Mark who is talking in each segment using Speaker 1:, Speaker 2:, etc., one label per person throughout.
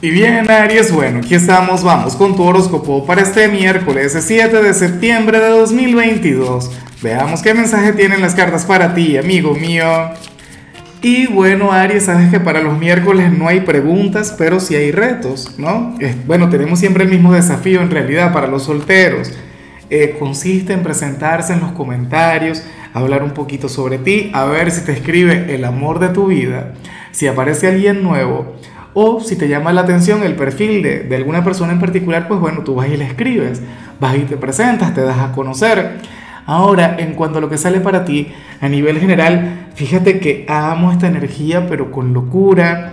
Speaker 1: Y bien, Aries, bueno, aquí estamos, vamos con tu horóscopo para este miércoles 7 de septiembre de 2022. Veamos qué mensaje tienen las cartas para ti, amigo mío. Y bueno, Aries, sabes que para los miércoles no hay preguntas, pero sí hay retos, ¿no? bueno, tenemos siempre el mismo desafío en realidad para los solteros. Eh, consiste en presentarse en los comentarios, hablar un poquito sobre ti, a ver si te escribe el amor de tu vida, si aparece alguien nuevo o si te llama la atención el perfil de, alguna persona en particular, pues bueno, tú vas y le escribes, vas y te presentas, te das a conocer. Ahora, en cuanto a lo que sale para ti, a nivel general, fíjate que amo esta energía, pero con locura.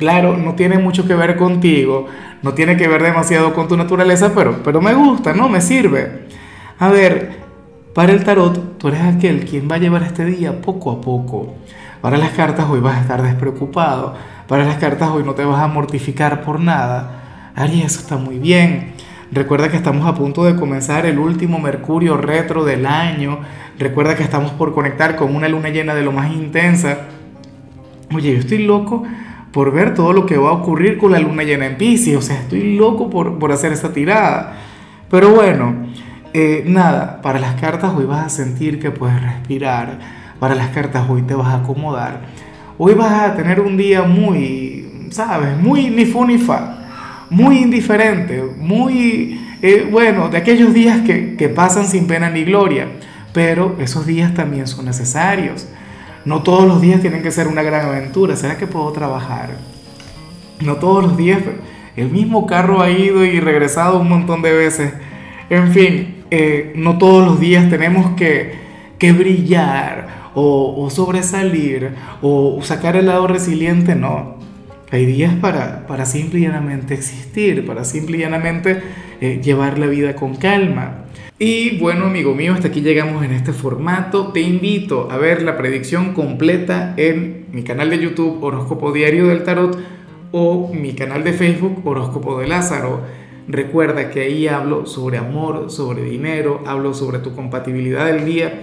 Speaker 1: Claro, no tiene mucho que ver contigo, no tiene que ver demasiado con tu naturaleza, pero, pero me gusta, ¿no? Me sirve. A ver, para el tarot, tú eres aquel quien va a llevar este día poco a poco. Para las cartas hoy vas a estar despreocupado para las cartas hoy no te vas a mortificar por nada. Aries, eso está muy bien. Recuerda que estamos a punto de comenzar el último Mercurio retro del año. Recuerda que estamos por conectar con una luna llena de lo más intensa. Oye, yo estoy loco por ver todo lo que va a ocurrir con la luna llena en Pisces. O sea, estoy loco por, por hacer esta tirada. Pero bueno, eh, nada, para las cartas hoy vas a sentir que puedes respirar. Para las cartas hoy te vas a acomodar hoy vas a tener un día muy, ¿sabes? Muy ni fu ni fa, muy indiferente, muy, eh, bueno, de aquellos días que, que pasan sin pena ni gloria, pero esos días también son necesarios. No todos los días tienen que ser una gran aventura. ¿Será que puedo trabajar? No todos los días. El mismo carro ha ido y regresado un montón de veces. En fin, eh, no todos los días tenemos que, que brillar o, sobresalir o sacar el lado resiliente, no. Hay días para, para simple y llanamente existir, para simple y llanamente eh, llevar la vida con calma. Y bueno, amigo mío, hasta aquí llegamos en este formato. Te invito a ver la predicción completa en mi canal de YouTube Horóscopo Diario del Tarot o mi canal de Facebook Horóscopo de Lázaro. Recuerda que ahí hablo sobre amor, sobre dinero, hablo sobre tu compatibilidad del día